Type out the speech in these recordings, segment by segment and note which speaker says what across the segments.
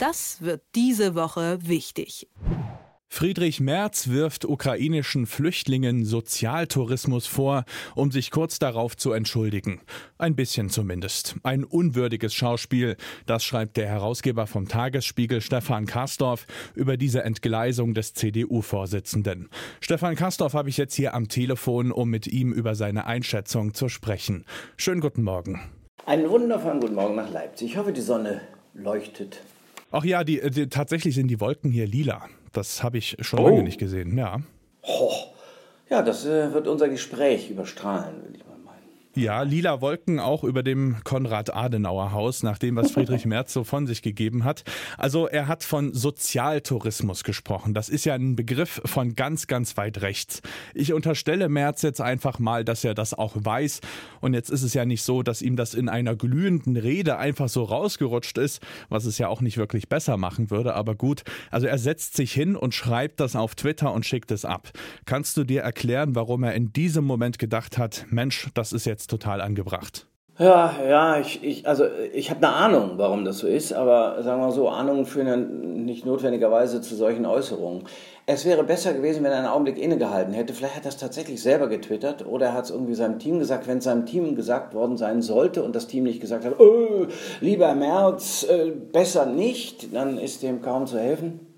Speaker 1: Das wird diese Woche wichtig.
Speaker 2: Friedrich Merz wirft ukrainischen Flüchtlingen Sozialtourismus vor, um sich kurz darauf zu entschuldigen. Ein bisschen zumindest. Ein unwürdiges Schauspiel, das schreibt der Herausgeber vom Tagesspiegel Stefan Karsdorf über diese Entgleisung des CDU-Vorsitzenden. Stefan Karsdorf habe ich jetzt hier am Telefon, um mit ihm über seine Einschätzung zu sprechen. Schönen guten Morgen.
Speaker 3: Einen wundervollen guten Morgen nach Leipzig. Ich hoffe, die Sonne leuchtet.
Speaker 2: Ach ja, die, die tatsächlich sind die Wolken hier lila. Das habe ich schon oh. lange nicht gesehen, ja.
Speaker 3: Oh. Ja, das äh, wird unser Gespräch überstrahlen, will ich mal
Speaker 2: ja, lila Wolken auch über dem Konrad-Adenauer-Haus, nach dem, was Friedrich Merz so von sich gegeben hat. Also er hat von Sozialtourismus gesprochen. Das ist ja ein Begriff von ganz, ganz weit rechts. Ich unterstelle Merz jetzt einfach mal, dass er das auch weiß. Und jetzt ist es ja nicht so, dass ihm das in einer glühenden Rede einfach so rausgerutscht ist, was es ja auch nicht wirklich besser machen würde. Aber gut, also er setzt sich hin und schreibt das auf Twitter und schickt es ab. Kannst du dir erklären, warum er in diesem Moment gedacht hat, Mensch, das ist jetzt jetzt total angebracht.
Speaker 3: Ja, ja, ich, ich also ich habe eine Ahnung, warum das so ist, aber sagen wir mal so, Ahnungen führen nicht notwendigerweise zu solchen Äußerungen. Es wäre besser gewesen, wenn er einen Augenblick innegehalten hätte. Vielleicht hat er es tatsächlich selber getwittert oder er hat es irgendwie seinem Team gesagt. Wenn es seinem Team gesagt worden sein sollte und das Team nicht gesagt hat, oh, lieber Merz, äh, besser nicht, dann ist dem kaum zu helfen.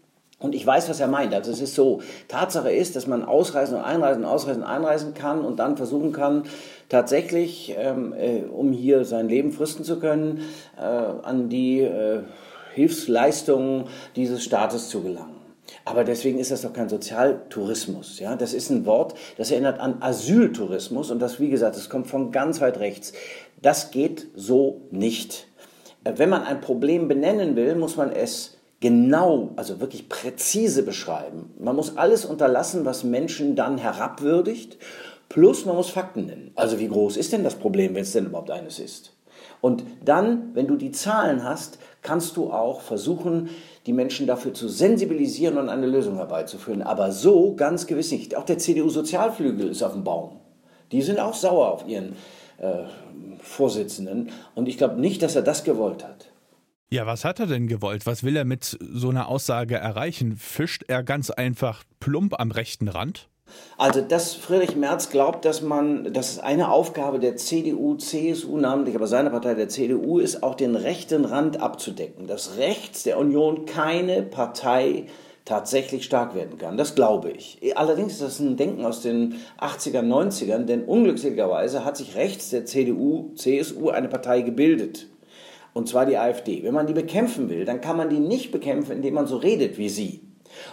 Speaker 3: Und ich weiß, was er meint. Also es ist so, Tatsache ist, dass man ausreisen und einreisen, ausreisen, einreisen kann und dann versuchen kann, tatsächlich, ähm, äh, um hier sein Leben fristen zu können, äh, an die äh, Hilfsleistungen dieses Staates zu gelangen. Aber deswegen ist das doch kein Sozialtourismus. Ja? Das ist ein Wort, das erinnert an Asyltourismus und das, wie gesagt, das kommt von ganz weit rechts. Das geht so nicht. Äh, wenn man ein Problem benennen will, muss man es genau, also wirklich präzise beschreiben. Man muss alles unterlassen, was Menschen dann herabwürdigt. Plus man muss Fakten nennen. Also wie groß ist denn das Problem, wenn es denn überhaupt eines ist? Und dann, wenn du die Zahlen hast, kannst du auch versuchen, die Menschen dafür zu sensibilisieren und eine Lösung herbeizuführen. Aber so ganz gewiss nicht. Auch der CDU-Sozialflügel ist auf dem Baum. Die sind auch sauer auf ihren äh, Vorsitzenden. Und ich glaube nicht, dass er das gewollt hat.
Speaker 2: Ja, was hat er denn gewollt? Was will er mit so einer Aussage erreichen? Fischt er ganz einfach plump am rechten Rand?
Speaker 3: Also, dass Friedrich Merz glaubt, dass man, dass es eine Aufgabe der CDU, CSU, namentlich aber seiner Partei der CDU ist, auch den rechten Rand abzudecken. Dass rechts der Union keine Partei tatsächlich stark werden kann. Das glaube ich. Allerdings ist das ein Denken aus den 80er, 90ern, denn unglückseligerweise hat sich rechts der CDU, CSU eine Partei gebildet und zwar die AfD. Wenn man die bekämpfen will, dann kann man die nicht bekämpfen, indem man so redet wie sie,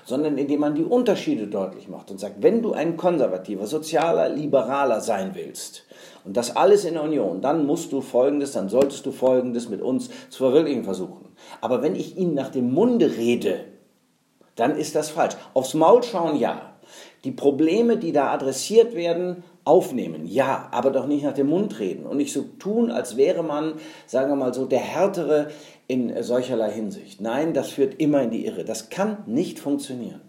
Speaker 3: sondern indem man die Unterschiede deutlich macht und sagt, wenn du ein konservativer, sozialer, liberaler sein willst, und das alles in der Union, dann musst du Folgendes, dann solltest du Folgendes mit uns zu verwirklichen versuchen. Aber wenn ich ihnen nach dem Munde rede, dann ist das falsch. Aufs Maul schauen, ja. Die Probleme, die da adressiert werden, aufnehmen, ja, aber doch nicht nach dem Mund reden und nicht so tun, als wäre man, sagen wir mal so, der Härtere in solcherlei Hinsicht. Nein, das führt immer in die Irre. Das kann nicht funktionieren.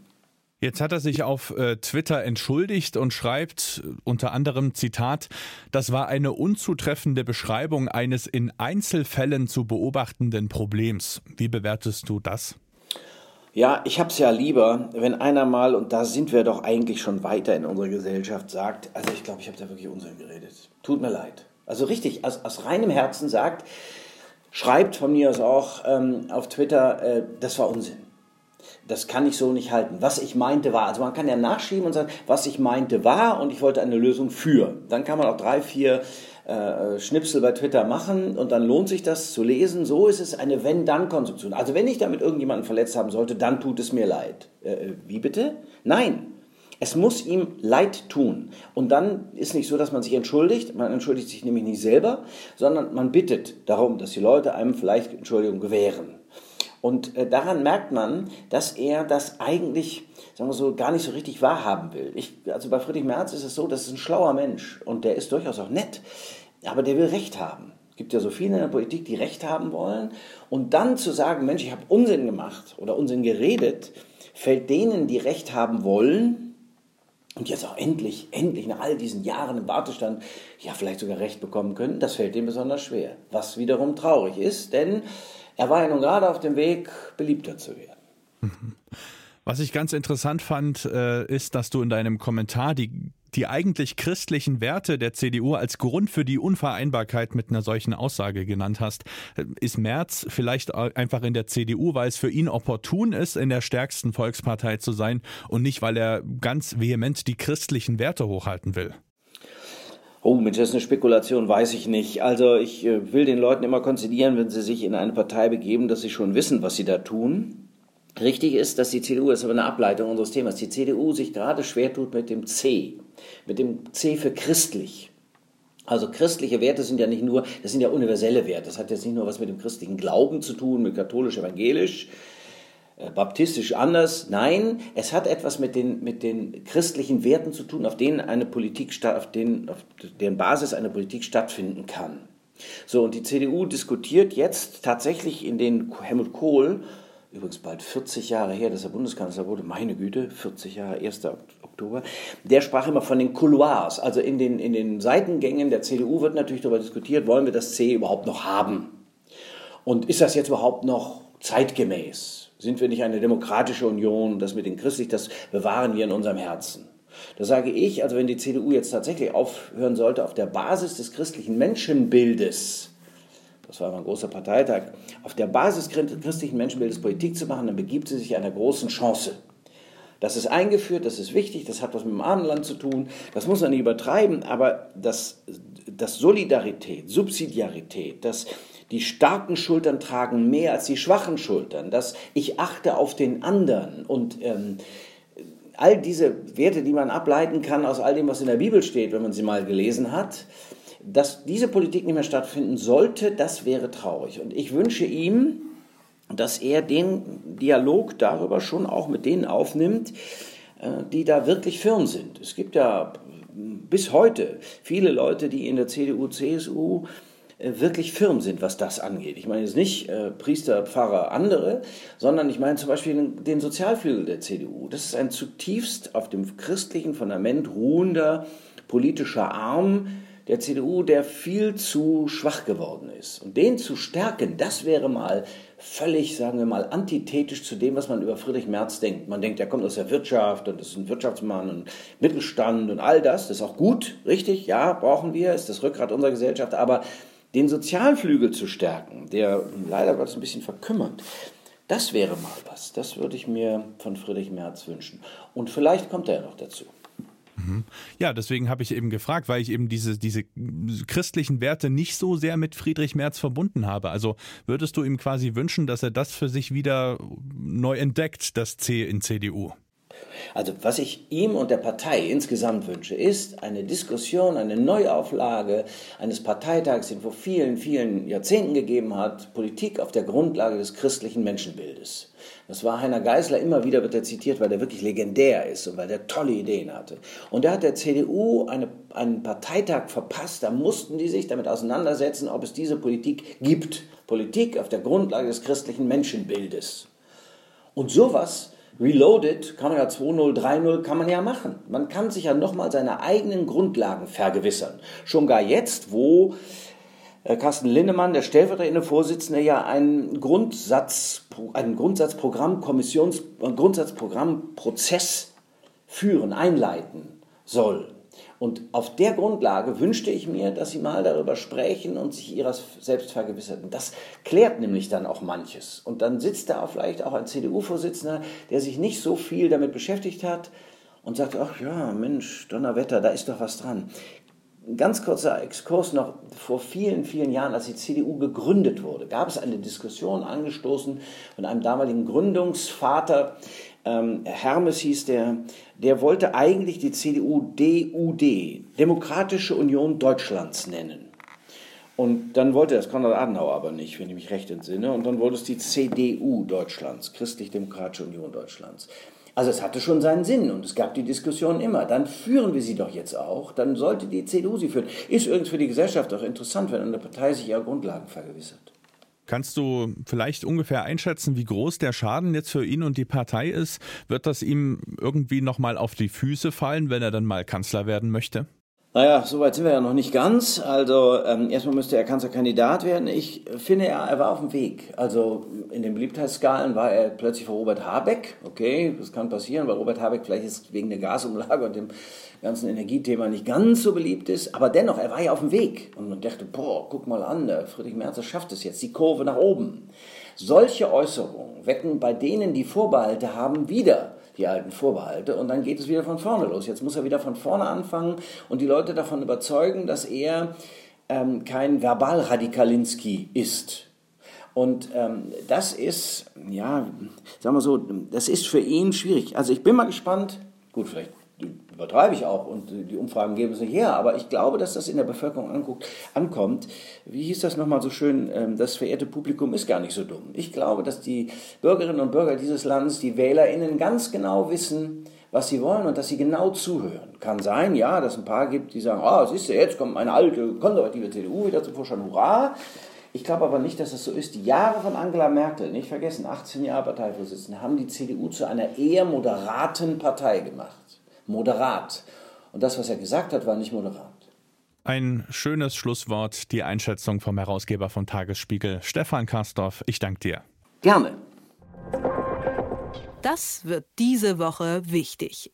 Speaker 2: Jetzt hat er sich auf äh, Twitter entschuldigt und schreibt unter anderem Zitat, das war eine unzutreffende Beschreibung eines in Einzelfällen zu beobachtenden Problems. Wie bewertest du das?
Speaker 3: Ja, ich habe es ja lieber, wenn einer mal, und da sind wir doch eigentlich schon weiter in unserer Gesellschaft, sagt, also ich glaube, ich habe da wirklich Unsinn geredet. Tut mir leid. Also richtig, aus, aus reinem Herzen sagt, schreibt von mir aus auch ähm, auf Twitter, äh, das war Unsinn. Das kann ich so nicht halten. Was ich meinte war, also man kann ja nachschieben und sagen, was ich meinte war und ich wollte eine Lösung für. Dann kann man auch drei, vier äh, Schnipsel bei Twitter machen und dann lohnt sich das zu lesen. So ist es eine Wenn-Dann-Konstruktion. Also wenn ich damit irgendjemanden verletzt haben sollte, dann tut es mir leid. Äh, äh, wie bitte? Nein. Es muss ihm leid tun. Und dann ist nicht so, dass man sich entschuldigt. Man entschuldigt sich nämlich nicht selber, sondern man bittet darum, dass die Leute einem vielleicht Entschuldigung gewähren. Und äh, daran merkt man, dass er das eigentlich, sagen wir so, gar nicht so richtig wahrhaben will. Ich, also bei Friedrich Merz ist es so, das ist ein schlauer Mensch und der ist durchaus auch nett aber der will Recht haben. Es gibt ja so viele in der Politik, die Recht haben wollen. Und dann zu sagen, Mensch, ich habe Unsinn gemacht oder Unsinn geredet, fällt denen, die Recht haben wollen, und jetzt auch endlich, endlich nach all diesen Jahren im Wartestand, ja, vielleicht sogar Recht bekommen können, das fällt denen besonders schwer. Was wiederum traurig ist, denn er war ja nun gerade auf dem Weg, beliebter zu werden.
Speaker 2: Mhm. Was ich ganz interessant fand, äh, ist, dass du in deinem Kommentar die die eigentlich christlichen Werte der CDU als Grund für die Unvereinbarkeit mit einer solchen Aussage genannt hast. Ist Merz vielleicht einfach in der CDU, weil es für ihn opportun ist, in der stärksten Volkspartei zu sein und nicht, weil er ganz vehement die christlichen Werte hochhalten will?
Speaker 3: Oh, Mensch, das ist eine Spekulation, weiß ich nicht. Also ich äh, will den Leuten immer konzidieren, wenn sie sich in eine Partei begeben, dass sie schon wissen, was sie da tun. Richtig ist, dass die CDU, das ist aber eine Ableitung unseres Themas, die CDU sich gerade schwer tut mit dem C, mit dem C für christlich. Also christliche Werte sind ja nicht nur, das sind ja universelle Werte. Das hat jetzt nicht nur was mit dem christlichen Glauben zu tun, mit katholisch, evangelisch, äh, baptistisch anders. Nein, es hat etwas mit den, mit den christlichen Werten zu tun, auf denen eine Politik, auf denen, auf deren Basis eine Politik stattfinden kann. So, und die CDU diskutiert jetzt tatsächlich in den Helmut Kohl übrigens bald 40 Jahre her, dass er Bundeskanzler wurde, meine Güte, 40 Jahre, 1. Oktober, der sprach immer von den Couloirs, also in den, in den Seitengängen der CDU wird natürlich darüber diskutiert, wollen wir das C überhaupt noch haben? Und ist das jetzt überhaupt noch zeitgemäß? Sind wir nicht eine demokratische Union? Das mit den Christlich, das bewahren wir in unserem Herzen. Da sage ich, also wenn die CDU jetzt tatsächlich aufhören sollte, auf der Basis des christlichen Menschenbildes das war ein großer Parteitag, auf der Basis christlichen Menschenbildes Politik zu machen, dann begibt sie sich einer großen Chance. Das ist eingeführt, das ist wichtig, das hat was mit dem Abendland zu tun, das muss man nicht übertreiben, aber das, das Solidarität, Subsidiarität, das die starken Schultern tragen mehr als die schwachen Schultern, dass ich achte auf den anderen und ähm, all diese Werte, die man ableiten kann aus all dem, was in der Bibel steht, wenn man sie mal gelesen hat, dass diese Politik nicht mehr stattfinden sollte, das wäre traurig. Und ich wünsche ihm, dass er den Dialog darüber schon auch mit denen aufnimmt, äh, die da wirklich firm sind. Es gibt ja bis heute viele Leute, die in der CDU, CSU äh, wirklich firm sind, was das angeht. Ich meine jetzt nicht äh, Priester, Pfarrer, andere, sondern ich meine zum Beispiel den, den Sozialflügel der CDU. Das ist ein zutiefst auf dem christlichen Fundament ruhender politischer Arm, der CDU, der viel zu schwach geworden ist. Und den zu stärken, das wäre mal völlig, sagen wir mal, antithetisch zu dem, was man über Friedrich Merz denkt. Man denkt, er kommt aus der Wirtschaft und ist ein Wirtschaftsmann und Mittelstand und all das. Das ist auch gut, richtig, ja, brauchen wir, ist das Rückgrat unserer Gesellschaft. Aber den Sozialflügel zu stärken, der leider Gottes ein bisschen verkümmert, das wäre mal was. Das würde ich mir von Friedrich Merz wünschen. Und vielleicht kommt er ja noch dazu.
Speaker 2: Mhm. Ja, deswegen habe ich eben gefragt, weil ich eben diese, diese christlichen Werte nicht so sehr mit Friedrich Merz verbunden habe. Also würdest du ihm quasi wünschen, dass er das für sich wieder neu entdeckt, das C in CDU?
Speaker 3: Also was ich ihm und der Partei insgesamt wünsche, ist eine Diskussion, eine Neuauflage eines Parteitags, den vor vielen, vielen Jahrzehnten gegeben hat, Politik auf der Grundlage des christlichen Menschenbildes. Das war Heiner Geisler, immer wieder wird er zitiert, weil der wirklich legendär ist und weil der tolle Ideen hatte. Und da hat der CDU eine, einen Parteitag verpasst, da mussten die sich damit auseinandersetzen, ob es diese Politik gibt. Politik auf der Grundlage des christlichen Menschenbildes. Und sowas Reloaded kann man ja 2.0, 3.0 kann man ja machen. Man kann sich ja nochmal seine eigenen Grundlagen vergewissern. Schon gar jetzt, wo äh, Carsten Linnemann, der stellvertretende Vorsitzende, ja einen Grundsatz, einen Grundsatzprogramm, Kommissions, Grundsatzprogrammprozess führen, einleiten soll. Und auf der Grundlage wünschte ich mir, dass Sie mal darüber sprechen und sich Ihrer selbst vergewisserten. Das klärt nämlich dann auch manches. Und dann sitzt da vielleicht auch ein CDU-Vorsitzender, der sich nicht so viel damit beschäftigt hat und sagt, ach ja, Mensch, Donnerwetter, da ist doch was dran. Ganz kurzer Exkurs noch vor vielen, vielen Jahren, als die CDU gegründet wurde, gab es eine Diskussion angestoßen von einem damaligen Gründungsvater, ähm, Hermes hieß der, der wollte eigentlich die CDU DUD, Demokratische Union Deutschlands nennen. Und dann wollte das Konrad Adenauer aber nicht, wenn ich mich recht entsinne. Und dann wurde es die CDU Deutschlands, Christlich-Demokratische Union Deutschlands. Also es hatte schon seinen Sinn und es gab die Diskussion immer. Dann führen wir sie doch jetzt auch. Dann sollte die CDU sie führen. Ist übrigens für die Gesellschaft auch interessant, wenn eine Partei sich ihrer Grundlagen vergewissert.
Speaker 2: Kannst du vielleicht ungefähr einschätzen, wie groß der Schaden jetzt für ihn und die Partei ist? Wird das ihm irgendwie nochmal auf die Füße fallen, wenn er dann mal Kanzler werden möchte?
Speaker 3: Naja, soweit sind wir ja noch nicht ganz. Also ähm, erstmal müsste er Kanzlerkandidat werden. Ich finde, er, er war auf dem Weg. Also in den Beliebtheitsskalen war er plötzlich vor Robert Habeck. Okay, das kann passieren, weil Robert Habeck vielleicht ist wegen der Gasumlage und dem ganzen Energiethema nicht ganz so beliebt ist. Aber dennoch, er war ja auf dem Weg. Und man dachte, boah, guck mal an, der Friedrich Merz schafft es jetzt, die Kurve nach oben. Solche Äußerungen wecken bei denen, die Vorbehalte haben, wieder die alten Vorbehalte und dann geht es wieder von vorne los. Jetzt muss er wieder von vorne anfangen und die Leute davon überzeugen, dass er ähm, kein Verbalradikalinski ist. Und ähm, das ist, ja, sagen wir so, das ist für ihn schwierig. Also ich bin mal gespannt, gut, vielleicht übertreibe ich auch und die Umfragen geben es nicht her, aber ich glaube, dass das in der Bevölkerung anguckt, ankommt. Wie hieß das nochmal so schön? Ähm, das verehrte Publikum ist gar nicht so dumm. Ich glaube, dass die Bürgerinnen und Bürger dieses Landes, die WählerInnen ganz genau wissen, was sie wollen und dass sie genau zuhören. Kann sein, ja, dass es ein paar gibt, die sagen, ah, oh, siehst du, jetzt kommt eine alte konservative CDU wieder zum Vorschein, hurra. Ich glaube aber nicht, dass es so ist. Die Jahre von Angela Merkel, nicht vergessen, 18 Jahre Parteivorsitzende, haben die CDU zu einer eher moderaten Partei gemacht moderat. Und das, was er gesagt hat, war nicht moderat.
Speaker 2: Ein schönes Schlusswort, die Einschätzung vom Herausgeber von Tagesspiegel, Stefan Karsdorf. Ich danke dir.
Speaker 3: Gerne.
Speaker 1: Das wird diese Woche wichtig.